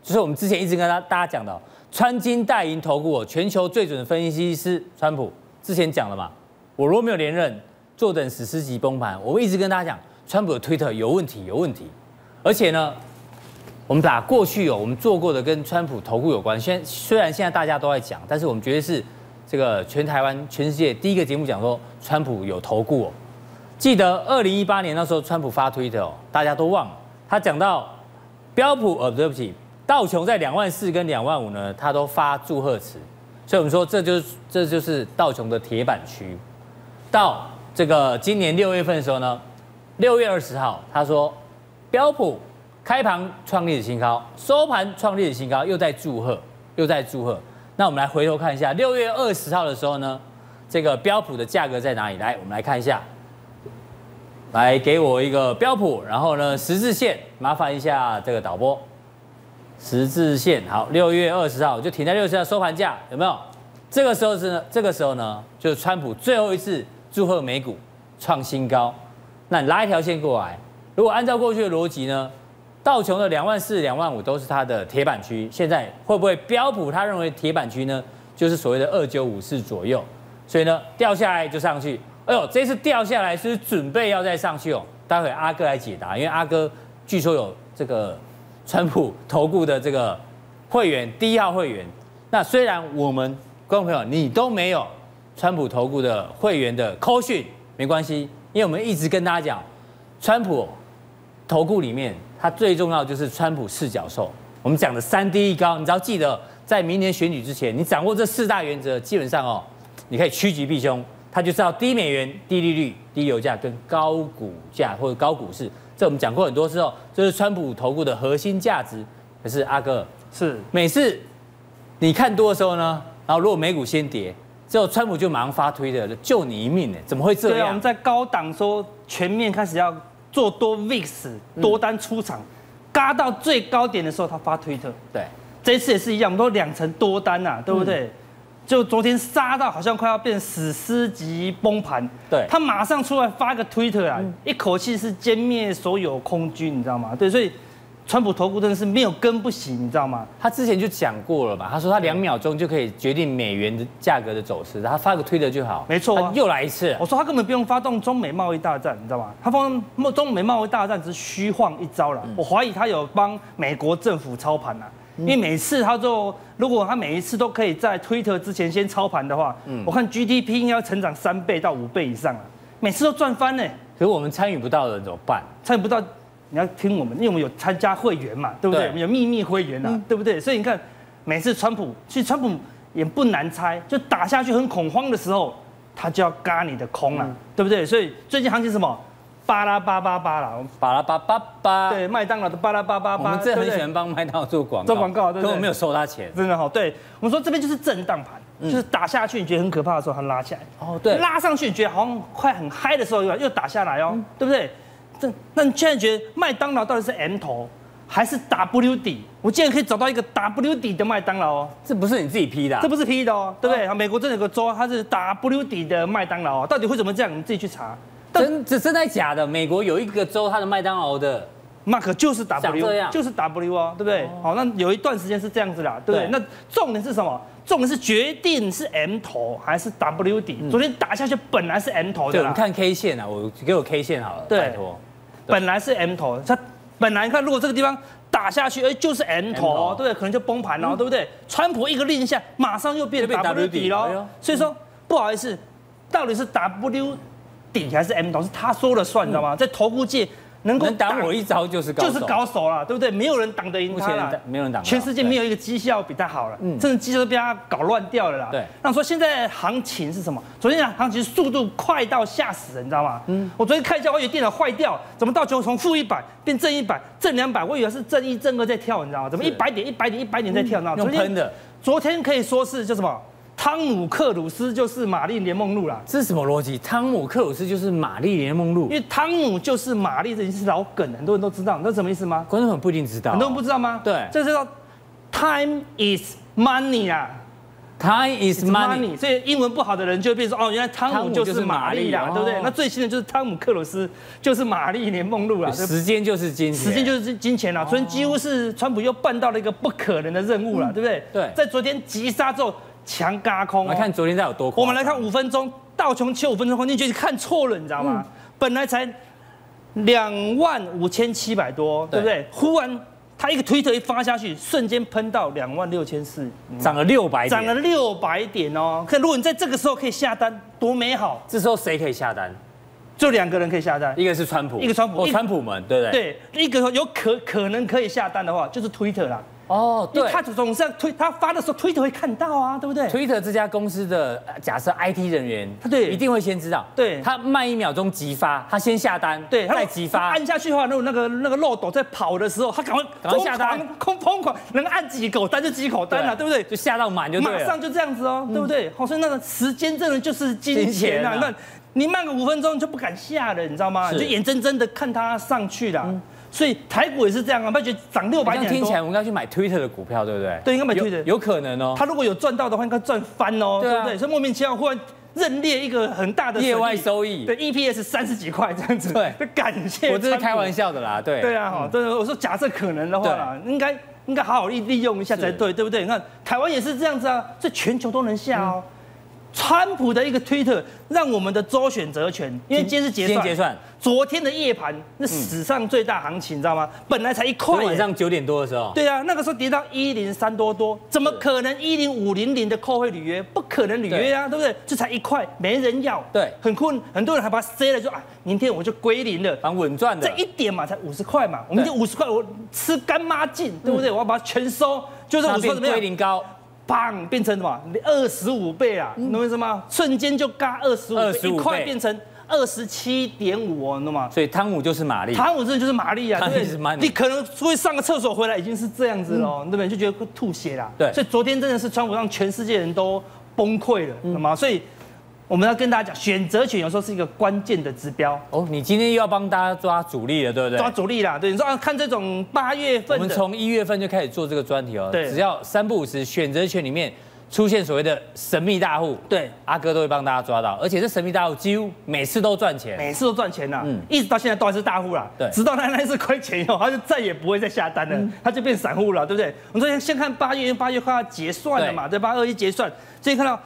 就是我们之前一直跟大大家讲的。穿金戴银投顾，全球最准的分析师川普之前讲了嘛，我如果没有连任，坐等史诗级崩盘。我一直跟大家讲，川普的推特有问题，有问题。而且呢，我们把过去有我们做过的跟川普投顾有关，现虽然现在大家都在讲，但是我们绝对是这个全台湾、全世界第一个节目讲说川普有投顾哦。记得二零一八年那时候，川普发推特哦，大家都忘了，他讲到标普，呃，对不起。道琼在两万四跟两万五呢，他都发祝贺词，所以我们说这就是这就是道琼的铁板区。到这个今年六月份的时候呢，六月二十号他说标普开盘创历史新高，收盘创历史新高，又在祝贺，又在祝贺。那我们来回头看一下，六月二十号的时候呢，这个标普的价格在哪里？来，我们来看一下，来给我一个标普，然后呢十字线，麻烦一下这个导播。十字线好，六月二十号就停在六十号收盘价有没有？这个时候是呢，这个时候呢，就是川普最后一次祝贺美股创新高。那你拉一条线过来，如果按照过去的逻辑呢，道琼的两万四、两万五都是它的铁板区，现在会不会标普他认为铁板区呢，就是所谓的二九五四左右？所以呢，掉下来就上去。哎呦，这次掉下来是准备要再上去哦。待会阿哥来解答，因为阿哥据说有这个。川普投顾的这个会员，第一号会员。那虽然我们观众朋友你都没有川普投顾的会员的扣讯，没关系，因为我们一直跟大家讲，川普投顾里面它最重要就是川普四角兽。我们讲的三低一高，你只要记得，在明年选举之前，你掌握这四大原则，基本上哦，你可以趋吉避凶。它就知道低美元、低利率、低油价跟高股价或者高股市。这我们讲过很多次哦，这是川普投顾的核心价值。可是阿哥是每次你看多的时候呢，然后如果美股先跌，之后川普就马上发推的救你一命呢？怎么会这样？对啊，我们在高档说全面开始要做多 VIX 多单出场，嘎到最高点的时候他发推特。对，这一次也是一样，我们都两成多单呐、啊，对不对？嗯就昨天杀到好像快要变史诗级崩盘，对，他马上出来发个推特啊，嗯、一口气是歼灭所有空军，你知道吗？对，所以川普投顾真的是没有根不行，你知道吗？他之前就讲过了吧，他说他两秒钟就可以决定美元的价格的走势，他发个推特就好。没错、啊，又来一次。我说他根本不用发动中美贸易大战，你知道吗？他发动中美贸易大战只是虚晃一招了，嗯、我怀疑他有帮美国政府操盘呐。因为每次他就，如果他每一次都可以在推特之前先操盘的话，嗯，我看 GDP 应该要成长三倍到五倍以上啊，每次都赚翻呢。可是我们参与不到的怎么办？参与不到，你要听我们，因为我们有参加会员嘛，对不对？对我们有秘密会员啊，对不对？所以你看，每次川普，其实川普也不难猜，就打下去很恐慌的时候，他就要嘎你的空了，对不对？所以最近行情什么？巴拉巴巴巴啦，巴拉巴巴巴，对，麦当劳的巴拉巴巴巴。我们真的很喜欢帮麦当劳做广告，做广告，对，可我没有收他钱，真的好。对，我们说这边就是震荡盘，就是打下去你觉得很可怕的时候，它拉起来。哦，对，拉上去你觉得好像快很嗨的时候，又又打下来哦，对不对？这，那你现在觉得麦当劳到底是 M 头还是 W 底？我竟然可以找到一个 W 底的麦当劳哦，这不是你自己 P 的，这不是 P 的哦，对不对？美国真的有个州，它是 W 底的麦当劳哦，到底为什么这样？你自己去查。真这真的假的？美国有一个州，它的麦当劳的 Mark 就是 W，就是 W 哦，对不对？好，那有一段时间是这样子啦，对不对？那重点是什么？重点是决定是 M 头还是 W 底。昨天打下去本来是 M 头的，你看 K 线啊，我给我 K 线好了，拜托。本来是 M 头，它本来你看如果这个地方打下去，哎，就是 M 头，对不对？可能就崩盘了，对不对？川普一个令下，马上又变成 W 底了。所以说不好意思，到底是 W 底还是 M 头，是他说了算，你知道吗？在投顾界。能够挡我一招就是高手，就是高手了，对不对？没有人挡得赢他了，没有人挡，全世界没有一个绩效比他好了，嗯，甚至绩效都被他搞乱掉了啦。对，那说现在行情是什么？昨天讲行情速度快到吓死人，你知道吗？嗯，我昨天看一下，我以为电脑坏掉，怎么到最后从负一百变正一百，正两百，我以为是正一正二在跳，你知道吗？怎么一百点一百点一百点在跳？那昨天的，昨天可以说是叫什么？汤姆克鲁斯就是玛丽莲梦露啦，这是什么逻辑？汤姆克鲁斯就是玛丽莲梦露，因为汤姆就是玛丽，这已经是老梗，很多人都知道，你知道什么意思吗？观众们不一定知道，很多人不知道吗？对，这是叫 time is money 啊，time is money，所以英文不好的人就会变成说，哦，原来汤姆就是玛丽啦，对不对？那最新的就是汤姆克鲁斯就是玛丽莲梦露啦，时间就是金钱，时间就是金钱啦，所以几乎是川普又办到了一个不可能的任务了，对不对？对，在昨天急杀之后。强嘎空，来看昨天在有多空。我们来看五分钟，道琼切五分钟黄金就看错了，你知道吗？本来才两万五千七百多，对不对？忽然他一个推特一发下去，瞬间喷到两万六千四，涨了六百，涨了六百点哦。可如果你在这个时候可以下单，多美好！这时候谁可以下单？就两个人可以下单，一个是川普，一个川普，川普们，对不对？对，一个有可可能可以下单的话，就是推特啦。哦，对，他总是要推，他发的时候推特会看到啊，对不对？推特这家公司的假设 IT 人员，他对一定会先知道，对，他慢一秒钟急发，他先下单，对，再急发，按下去的话，那个那个那个漏斗在跑的时候，他赶快赶快下单，空疯狂能按几口单就几口单了，对不对？就下到满就马上就这样子哦，对不对？好，所以那个时间真的就是金钱啊，那你慢个五分钟就不敢下了，你知道吗？就眼睁睁的看他上去了。所以台股也是这样啊，不觉得涨六百点？听起来我们要去买 Twitter 的股票，对不对？对，应该买 Twitter，有可能哦。他如果有赚到的话，应该赚翻哦，对不对？所以莫名其妙忽然认列一个很大的业外收益，对，EPS 三十几块这样子，对，感谢。我这是开玩笑的啦，对。对啊，哈，对，我说假设可能的话啦，应该应该好好利利用一下才对，对不对？你看台湾也是这样子啊，这全球都能下哦。川普的一个推特，让我们的周选择权，因为今天是结算，结算，昨天的夜盘那史上最大行情，你知道吗？本来才一块，晚上九点多的时候，对啊，那个时候跌到一零三多多，怎么可能一零五零零的扣会履约？不可能履约啊，对。不对？这才一块，没人要，对，很困，很多人还把它塞了，说啊，明天我就归零了，蛮稳赚的，这一点嘛，才五十块嘛，我们就五十块，我吃干妈净，对不对？我要把它全收，就是我说怎么样？归零高。砰，变成什么？二十五倍啊，你懂我意思吗？瞬间就嘎二十五倍，一块变成二十七点五哦，你懂吗？所以汤姆就是玛丽，汤姆真的就是玛丽啊，对不对？你可能会上个厕所回来已经是这样子了，对不对？就觉得会吐血啦。对，所以昨天真的是川普让全世界人都崩溃了，懂吗？所以。我们要跟大家讲，选择权有时候是一个关键的指标哦。你今天又要帮大家抓主力了，对不对？抓主力啦，对。你说啊，看这种八月份，我们从一月份就开始做这个专题哦。对，只要三不五时选择权里面出现所谓的神秘大户，对，阿哥都会帮大家抓到。而且这神秘大户几乎每次都赚钱，每次都赚钱呐。嗯，一直到现在都还是大户啦。对，直到他那一次亏钱以后，他就再也不会再下单了，嗯、他就变散户了，对不对？我们昨天先看八月，因为八月快要结算了嘛，对，八二一结算，所以看到。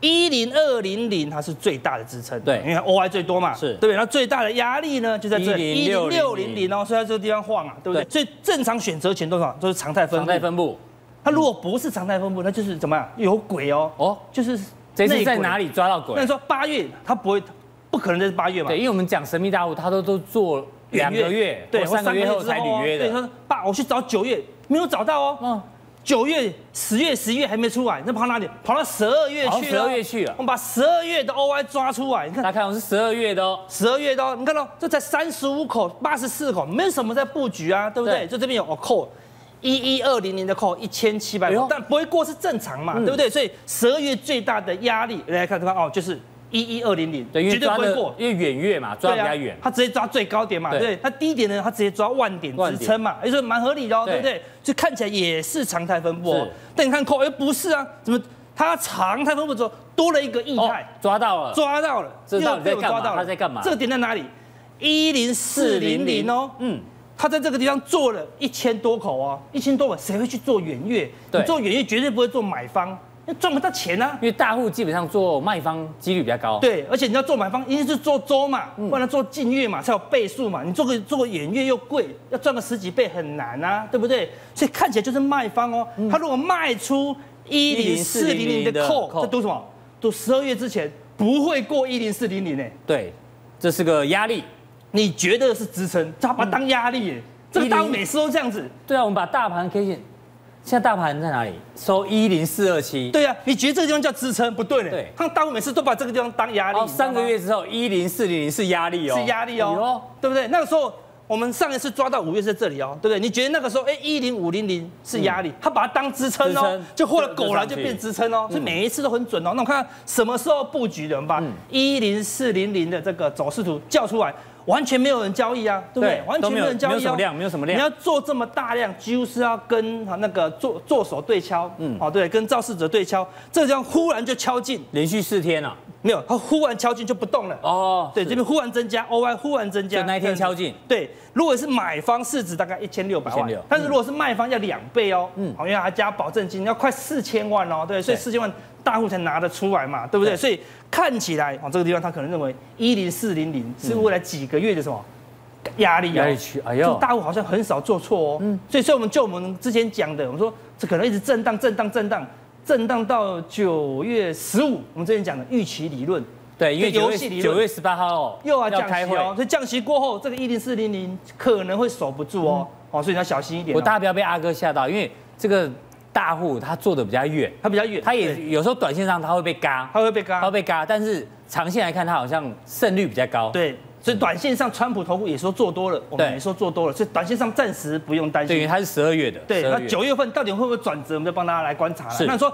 一零二零零它是最大的支撑，对，因为 OI 最多嘛，是对不对？那最大的压力呢就在这里，一零六零零哦，所以在这个地方晃啊，对不对？所以正常选择权多少都是常态分布，常态分布。它如果不是常态分布，那就是怎么样？有鬼哦，哦，就是这是在哪里抓到鬼？那你说八月它不会，不可能就是八月嘛？对，因为我们讲神秘大户，他都都做两个月，对，三个月后才履约的。对，说爸，我去找九月，没有找到哦。嗯。九月、十月、十一月还没出来，那跑哪里？跑到十二月去了。十二月去了。我们把十二月的 OI 抓出来，你看。大家看，我是十二月的哦，十二月的哦。你看到这才三十五口，八十四口，没什么在布局啊，对不对？就这边有哦扣，一一二零零的扣一千七百口，但不会过是正常嘛，对不对？所以十二月最大的压力，来看看哦，就是。一一二零零，对，绝对不会过，因为远月嘛，抓比较远，他直接抓最高点嘛，对，他低点呢，他直接抓万点支撑嘛，也是蛮合理的哦，对。不对？就看起来也是常态分布，但你看扣，哎，不是啊，怎么它常态分布之后多了一个异态？抓到了，抓到了，又被我抓到了，他在干嘛？这个点在哪里？一零四零零哦，嗯，他在这个地方做了一千多口哦，一千多口，谁会去做远月？你做远月绝对不会做买方。赚不到钱啊，因为大户基本上做卖方几率比较高。对，而且你要做买方，一定是做周嘛，不然做近月嘛才有倍数嘛。你做个做个远月又贵，要赚个十几倍很难啊，对不对？所以看起来就是卖方哦。他如果卖出一零四零零的 call，这赌什么？赌十二月之前不会过一零四零零呢？对，这是个压力，你觉得是支撑，他把它当压力耶。嗯、这个大户每次都这样子。对啊，我们把大盘 K 线，现在大盘在哪里？收一零四二七。对啊，你觉得这个地方叫支撑？不对呢。对，他大户每次都把这个地方当压力。哦，三个月之后一零四零零是压力哦，是压力哦，对不对？那个时候。我们上一次抓到五月是在这里哦，对不对？你觉得那个时候，哎，一零五零零是压力，他把它当支撑哦，就或者狗来就变支撑哦，所以每一次都很准哦。那我看什么时候布局的，我们把一零四零零的这个走势图叫出来，完全没有人交易啊，对不对？完全没有人交易啊，没有什么量，没有什么量。你要做这么大量，几乎是要跟那个做做手对敲，嗯，哦对，跟肇事者对敲，这样忽然就敲进，连续四天了。没有，它忽然敲进就不动了。哦，对，这边忽然增加，OI 忽然增加。就那一天敲进。对，如果是买方市值大概一千六百万，但是如果是卖方要两倍哦。嗯。好，因为还加保证金，要快四千万哦。对，所以四千万大户才拿得出来嘛，对不对？所以看起来，哦，这个地方他可能认为一零四零零是未来几个月的什么压力？压力区。哎呦，大户好像很少做错哦。嗯。所以，所以我们就我们之前讲的，我们说这可能一直震荡、震荡、震荡。震荡到九月十五，我们之前讲的预期理论，对，因为九月九月十八号哦又要降息哦，所以降息过后，这个一零四零零可能会守不住哦，哦，所以你要小心一点。我大家不要被阿哥吓到，因为这个大户他做的比较远，他比较远，他也有时候短线上他会被嘎，他会被嘎，他会被嘎，但是长线来看，他好像胜率比较高。对。所以短线上，川普投顾也说做多了，我们也说做多了，所以短线上暂时不用担心。对，因为它是十二月的。对，那九月份到底会不会转折，我们就帮大家来观察了。是。那说，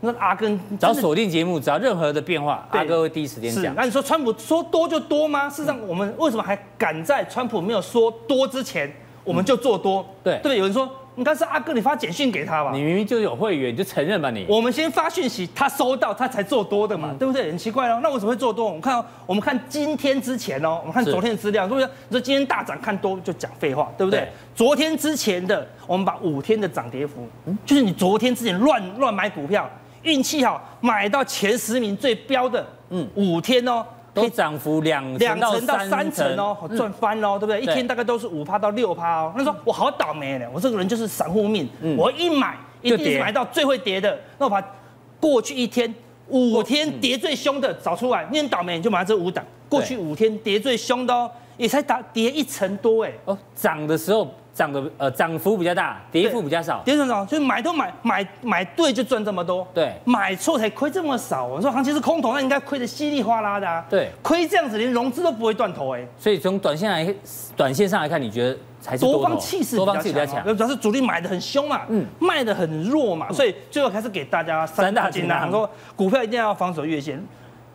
那阿根只要锁定节目，只要任何的变化，阿哥会第一时间讲。那你说川普说多就多吗？事实上，我们为什么还敢在川普没有说多之前，我们就做多？对，对对？有人说。应该是阿哥，你发简讯给他吧？你明明就有会员，你就承认吧你。我们先发讯息，他收到，他才做多的嘛，嗯、对不对？很奇怪哦，那为什么会做多？我们看，我们看今天之前哦，我们看昨天的资料，是不是？你说今天大涨看多就讲废话，对不对？对昨天之前的，我们把五天的涨跌幅，嗯，就是你昨天之前乱乱买股票，运气好买到前十名最标的，嗯，五天哦。都涨幅两两成到三成哦，赚翻喽，对不对？一天大概都是五趴到六趴哦。那说我好倒霉呢，我这个人就是散户命，我一买一定是买到最会跌的。那我把过去一天五天跌最凶的找出来，你很倒霉，你就买这五档。过去五天跌最凶的哦，也才打跌一成多哎。哦，涨的时候。涨的呃涨幅比较大，跌幅比较少，跌幅少，所以买都买买买对就赚这么多，对，买错才亏这么少。我说行情是空头，那应该亏的稀里哗啦的啊，对，亏这样子连融资都不会断头哎。所以从短线来，短线上来看，你觉得才是多方气势比较强，主要是主力买的很凶嘛，嗯，卖的很弱嘛，所以最后还是给大家三大金啊，说股票一定要防守月线，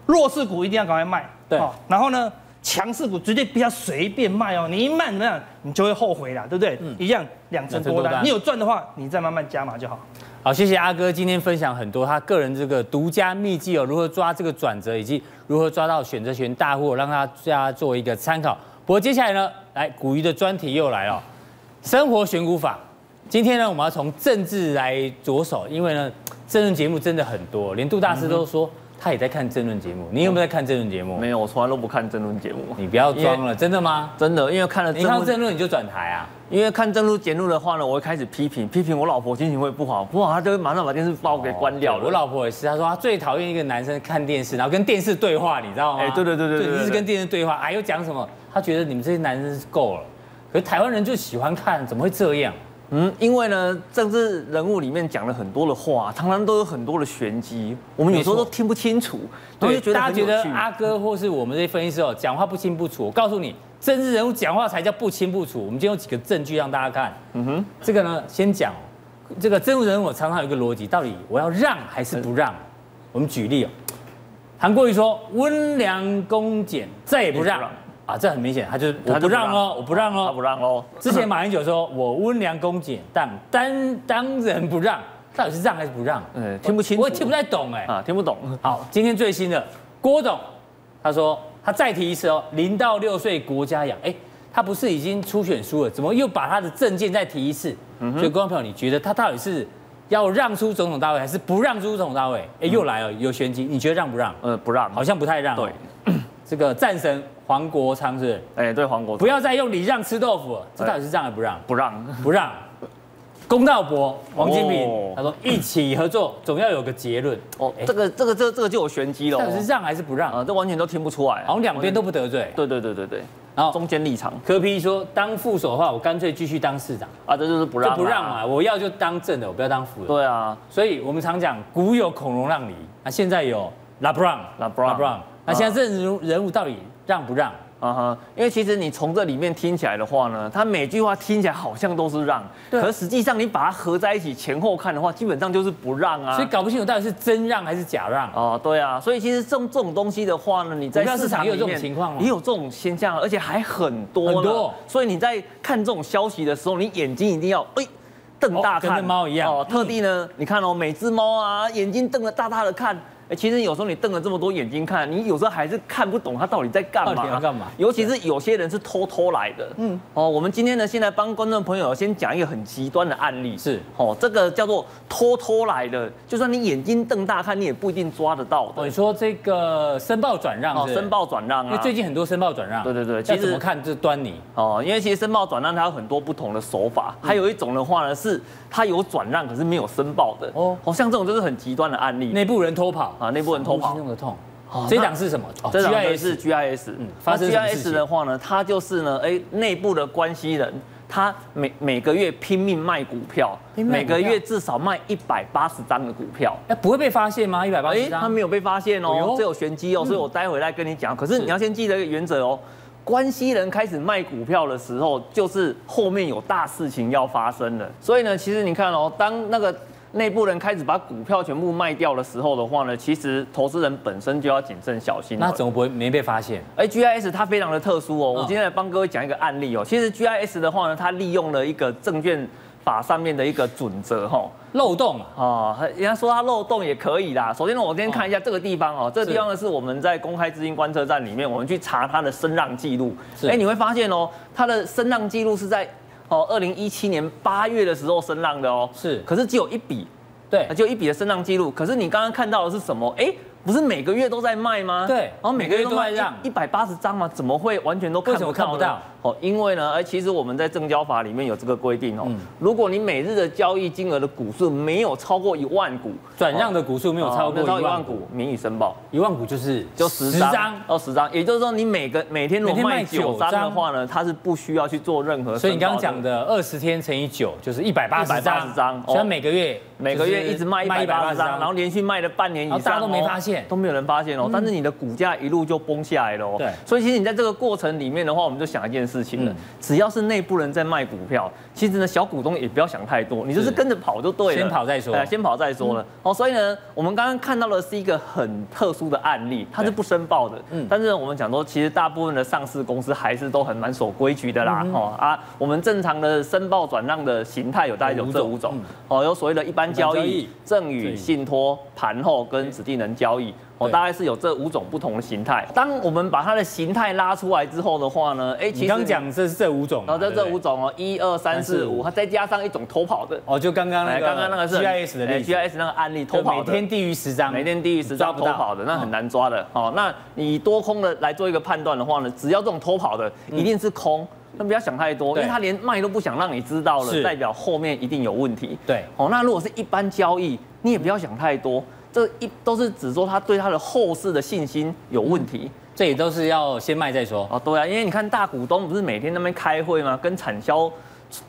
弱势股一定要赶快卖，对，然后呢？强势股绝对不要随便卖哦，你一卖怎么样，你就会后悔了，对不对？嗯，一样两成多单，你有赚的话，你再慢慢加码就好。好，谢谢阿哥今天分享很多他个人这个独家秘籍哦，如何抓这个转折，以及如何抓到选择权大户，让大家作为一个参考。不过接下来呢，来古鱼的专题又来了，生活选股法。今天呢，我们要从政治来着手，因为呢，政治节目真的很多，连杜大师都说。他也在看政论节目，你有没有在看政论节目？没有，我从来都不看政论节目。你不要装了，真的吗？真的，因为看了你看政论你就转台啊？因为看政论节目的话呢，我会开始批评，批评我老婆心情会不好，不好，他就会马上把电视把我给关掉了。我老婆也是，她说她最讨厌一个男生看电视，然后跟电视对话，你知道吗？哎，对对对对对，一直跟电视对话，哎，又讲什么？她觉得你们这些男生是够了，可是台湾人就喜欢看，怎么会这样？嗯，因为呢，政治人物里面讲了很多的话，常常都有很多的玄机，我们有时候都听不清楚。对，大家觉得阿哥或是我们这些分析师哦，讲话不清不楚。我告诉你，政治人物讲话才叫不清不楚。我们今天有几个证据让大家看。嗯哼，这个呢，先讲这个政治人物常常有一个逻辑，到底我要让还是不让？我们举例哦，韩国瑜说温良恭俭，再也不让。啊，这很明显，他就是我不让哦，我不让哦，他不让哦。之前马英九说，我温良恭俭，但当当仁不让，到底是让还是不让？嗯，听不清楚，我也听不太懂哎。啊，听不懂。好，今天最新的郭董，他说他再提一次哦，零到六岁国家养，哎，他不是已经初选书了，怎么又把他的政见再提一次？嗯。所以观众朋友，你觉得他到底是要让出总统大位，还是不让出总统大位？哎，又来了，有玄机，你觉得让不让？呃，不让，好像不太让。对。这个战神黄国昌是，哎，对黄国昌，不要再用礼让吃豆腐了，这到底是让还是不让？不让，不让。公道博王金平，他说一起合作总要有个结论。哦，这个这个这这个就有玄机了。到底是让还是不让啊？这完全都听不出来，好像两边都不得罪。对对对对对。然后中间立场，柯 P 说当副手的话，我干脆继续当市长啊，这就是不让，不让嘛，我要就当正的，我不要当副的。对啊，所以我们常讲古有孔融让梨，那现在有 LeBron，LeBron，那现在这人人物到底让不让？啊哈，因为其实你从这里面听起来的话呢，他每句话听起来好像都是让，可是实际上你把它合在一起前后看的话，基本上就是不让啊。所以搞不清楚到底是真让还是假让。哦，对啊，所以其实这种这种东西的话呢，你在市场也有这种情况吗？也有这种现象，而且还很多很多。所以你在看这种消息的时候，你眼睛一定要哎瞪大看，跟猫一样哦。特地呢，你看哦，每只猫啊，眼睛瞪得大大的看。其实有时候你瞪了这么多眼睛看，你有时候还是看不懂他到底在干嘛。要干嘛？尤其是有些人是偷偷来的。嗯。哦，我们今天呢，先来帮观众朋友先讲一个很极端的案例。是。哦，这个叫做偷偷来的，就算你眼睛瞪大看，你也不一定抓得到的。你说这个申报转让？哦，申报转让啊。因为最近很多申报转让。对对对。其实怎么看这端倪？哦，因为其实申报转让它有很多不同的手法，还有一种的话呢是它有转让可是没有申报的。哦。好像这种就是很极端的案例。内部人偷跑啊，内部人偷跑。的痛，这档是什么？这档是 GIS。嗯，发生 GIS 的话呢，它就是呢，哎，内部的关系人，他每每个月拼命卖股票，每个月至少卖一百八十张的股票。哎，不会被发现吗？一百八十张？他没有被发现哦，这有玄机哦，所以我待会再跟你讲。可是你要先记得一个原则哦，关系人开始卖股票的时候，就是后面有大事情要发生了。所以呢，其实你看哦，当那个。内部人开始把股票全部卖掉的时候的话呢，其实投资人本身就要谨慎小心。那怎么不会没被发现？哎，GIS 它非常的特殊哦。我今天来帮各位讲一个案例哦。其实 GIS 的话呢，它利用了一个证券法上面的一个准则哈，漏洞啊。人家说它漏洞也可以啦。首先呢，我今天看一下这个地方哦，这个地方呢是我们在公开资金观测站里面，我们去查它的声浪记录。哎，你会发现哦，它的声浪记录是在哦二零一七年八月的时候声浪的哦。是，可是只有一笔。对，就一笔的声浪记录。可是你刚刚看到的是什么？哎。不是每个月都在卖吗？对，然后每个月都卖让一百八十张吗？怎么会完全都看不看不到？哦，因为呢，哎，其实我们在证交法里面有这个规定哦。如果你每日的交易金额的股数没有超过一万股，转让的股数没有超过一万股，免予申报。一万股就是就十张哦，十张。也就是说，你每个每天如果卖九张的话呢，它是不需要去做任何。所以你刚刚讲的二十天乘以九就是一百八十张，所以每个月每个月一直卖一百八十张，然后连续卖了半年以上，大家都没发现，都没有人发现哦。但是你的股价一路就崩下来了哦。对，所以其实你在这个过程里面的话，我们就想一件事情了，只要是内部人在卖股票，其实呢，小股东也不要想太多，你就是跟着跑就对了。先跑再说。先跑再说了。哦，所以呢，我们刚刚看到的是一个很特殊的案例，它是不申报的。嗯。但是我们讲说，其实大部分的上市公司还是都很蛮守规矩的啦。哦啊，我们正常的申报转让的形态有大概有这五种。哦，有所谓的一般交易、赠与、信托、盘后跟指定人交易。哦大概是有这五种不同的形态。当我们把它的形态拉出来之后的话呢，哎，其实刚讲这是这五种，然后这这五种哦，一二三四五，它再加上一种偷跑的。哦，就刚刚那个，刚刚那个是 GIS 的例子，GIS 那个案例偷跑的每天低于十张，每天低于十张偷跑的，那很难抓的。哦，那你多空的来做一个判断的话呢，只要这种偷跑的一定是空，那不要想太多，因为他连卖都不想让你知道了，代表后面一定有问题。对，哦，那如果是一般交易，你也不要想太多。这一都是只说他对他的后市的信心有问题，这也都是要先卖再说。哦，对啊，因为你看大股东不是每天那边开会吗？跟产销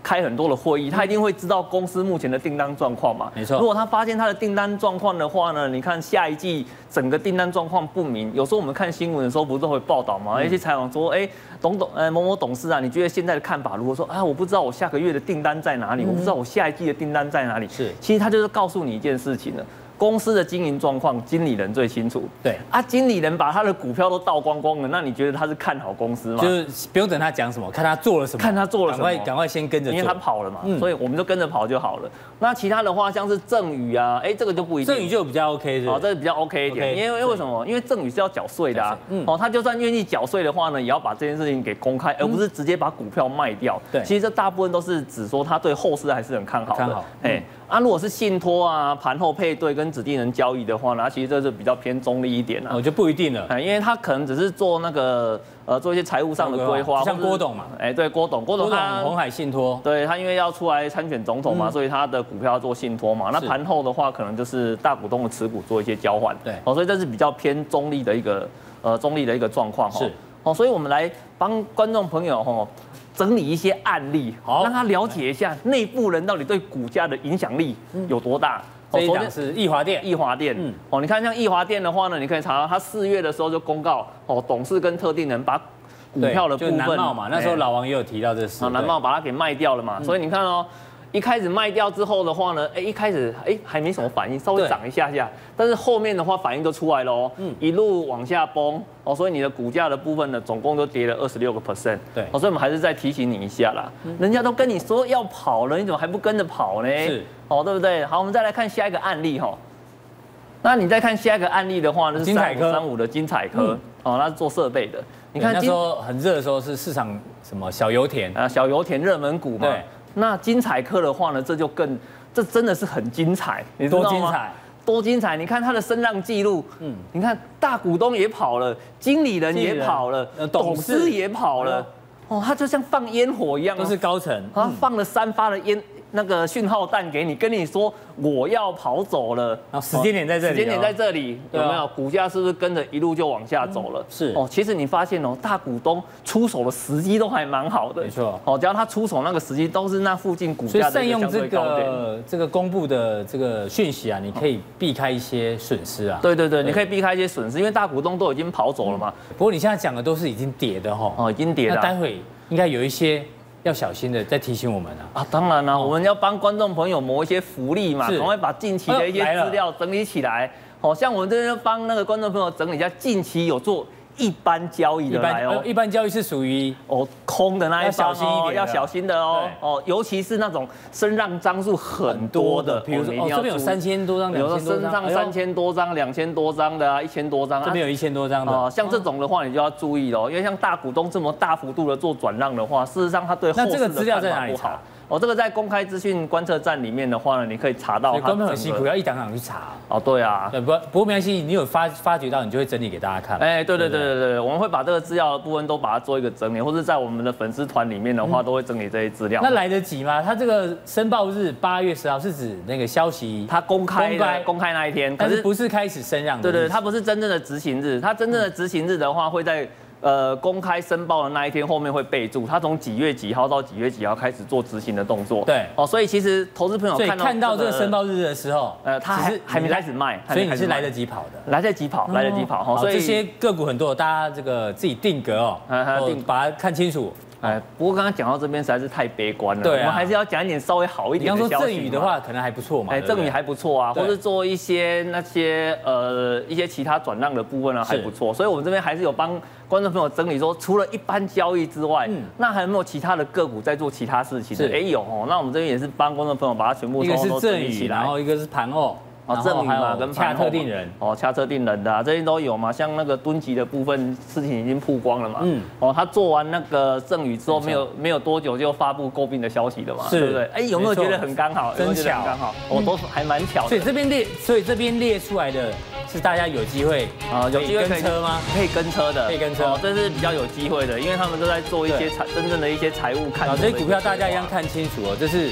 开很多的会议，他一定会知道公司目前的订单状况嘛。没错。如果他发现他的订单状况的话呢，你看下一季整个订单状况不明，有时候我们看新闻的时候不是都会报道吗？一些采访说，哎，董董，呃，某某董事啊，你觉得现在的看法？如果说啊，我不知道我下个月的订单在哪里，我不知道我下一季的订单在哪里。是，其实他就是告诉你一件事情了。公司的经营状况，经理人最清楚。对啊，经理人把他的股票都倒光光了，那你觉得他是看好公司吗？就是不用等他讲什么，看他做了什么，看他做了什么，赶快赶快先跟着，因为他跑了嘛，嗯、所以我们就跟着跑就好了。那其他的话，像是赠与啊，哎，这个就不一定。赠与就比较 OK 是，是，哦，这个比较 OK 一点，因为为什么？因为赠与是要缴税的啊。嗯。哦，他就算愿意缴税的话呢，也要把这件事情给公开，而不是直接把股票卖掉。对。其实这大部分都是指说他对后市还是很看好的。看好。哎。啊，如果是信托啊，盘后配对跟指定人交易的话呢，那其实这是比较偏中立一点啊。我就不一定了，因为他可能只是做那个呃做一些财务上的规划，像郭董嘛，哎，对，郭董，郭董他红海信托，对他因为要出来参选总统嘛，嗯、所以他的股票要做信托嘛。那盘后的话，可能就是大股东的持股做一些交换。对，哦，所以这是比较偏中立的一个呃中立的一个状况。是，哦，所以我们来帮观众朋友哈。整理一些案例，好，让他了解一下内部人到底对股价的影响力有多大。这一档是易华电，易华电，嗯，哦，你看像易华电的话呢，你可以查到他四月的时候就公告，哦，董事跟特定人把股票的部分，南茂嘛，那时候老王也有提到这事，南茂把它给卖掉了嘛，所以你看哦。一开始卖掉之后的话呢，哎，一开始哎还没什么反应，稍微涨一下下，但是后面的话反应都出来了哦，嗯，一路往下崩哦，所以你的股价的部分呢，总共都跌了二十六个 percent，对，哦，所以我们还是再提醒你一下啦，人家都跟你说要跑了，你怎么还不跟着跑呢？是，哦，对不对？好，我们再来看下一个案例哈，那你再看下一个案例的话呢，是三五三五的精彩科，哦，那是做设备的，你看那时候很热的时候是市场什么小油田。啊，小油田热门股嘛。那精彩课的话呢，这就更，这真的是很精彩，你知道吗？多精彩，多精彩！你看他的声浪记录，嗯，你看大股东也跑了，经理人也跑了，董事。也跑了，哦，他就像放烟火一样，都是高层，他放了三发的烟。那个讯号弹给你，跟你说我要跑走了，然后时间点在这里，时间点在这里，有没有？股价是不是跟着一路就往下走了？是哦，其实你发现哦，大股东出手的时机都还蛮好的，没错。哦，只要他出手那个时机都是那附近股价的善用这个这个公布的这个讯息啊，你可以避开一些损失啊。对对对，你可以避开一些损失，因为大股东都已经跑走了嘛。不过你现在讲的都是已经跌的哈，哦，已经跌了。那待会应该有一些。要小心的，在提醒我们啊！啊，当然了，我们要帮观众朋友谋一些福利嘛，赶快把近期的一些资料整理起来。好像我们这边帮那个观众朋友整理一下近期有做。一般交易的来哦，一般交易是属于哦空的那一方哦，要小心的哦。哦，尤其是那种身上张数很多的，比如说哦这边有三千多张，比如说身上三千多张、两千多张的啊，一千多张，这边有一千多张的。哦，像这种的话你就要注意了，因为像大股东这么大幅度的做转让的话，事实上他对后市的看法不好。哦，这个在公开资讯观测站里面的话呢，你可以查到。根本很辛苦，要一档档去查。哦，对啊。对，不不过没关系，你有发发觉到，你就会整理给大家看。哎，对对对对对，我们会把这个资料的部分都把它做一个整理，或者在我们的粉丝团里面的话，都会整理这些资料。那来得及吗？它这个申报日八月十号是指那个消息它公开公开公开那一天，可是不是开始声让的。对对，它不是真正的执行日，它真正的执行日的话会在。呃，公开申报的那一天后面会备注，他从几月几号到几月几号开始做执行的动作。对，哦，所以其实投资朋友看到看到这个申报日的时候，呃，他还还没开始卖，所以你是来得及跑的，来得及跑，来得及跑。哈，所以这些个股很多，大家这个自己定格哦，定把它看清楚。哎，不过刚刚讲到这边实在是太悲观了，对，我们还是要讲一点稍微好一点的消息。比方说赠与的话，可能还不错嘛。哎，赠与还不错啊，或者做一些那些呃一些其他转让的部分呢还不错，所以我们这边还是有帮观众朋友整理说，除了一般交易之外，那还有没有其他的个股在做其他事情？是，哎有哦，那我们这边也是帮观众朋友把它全部一个是赠与，然后一个是盘后。哦，赠与嘛，跟掐特定人哦，掐特定人的啊，这些都有嘛。像那个蹲级的部分事情已经曝光了嘛。嗯。哦，他做完那个赠与之后，没有没有多久就发布诟病的消息了嘛，对不对？哎，有没有觉得很刚好？真巧，刚好。哦，都还蛮巧的。所以这边列，所以这边列出来的是大家有机会啊，有机会跟车吗？可以跟车的，可以跟车。哦，这是比较有机会的，因为他们都在做一些财真正的一些财务看。啊，这些股票大家一样看清楚哦，这是。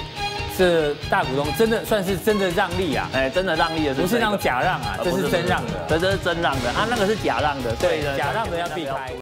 是大股东真的算是真的让利啊，哎，真的让利的，不是那种假让啊，这是真让的，这这是真让的。啊，那个是假让的，对的，假让的要避开。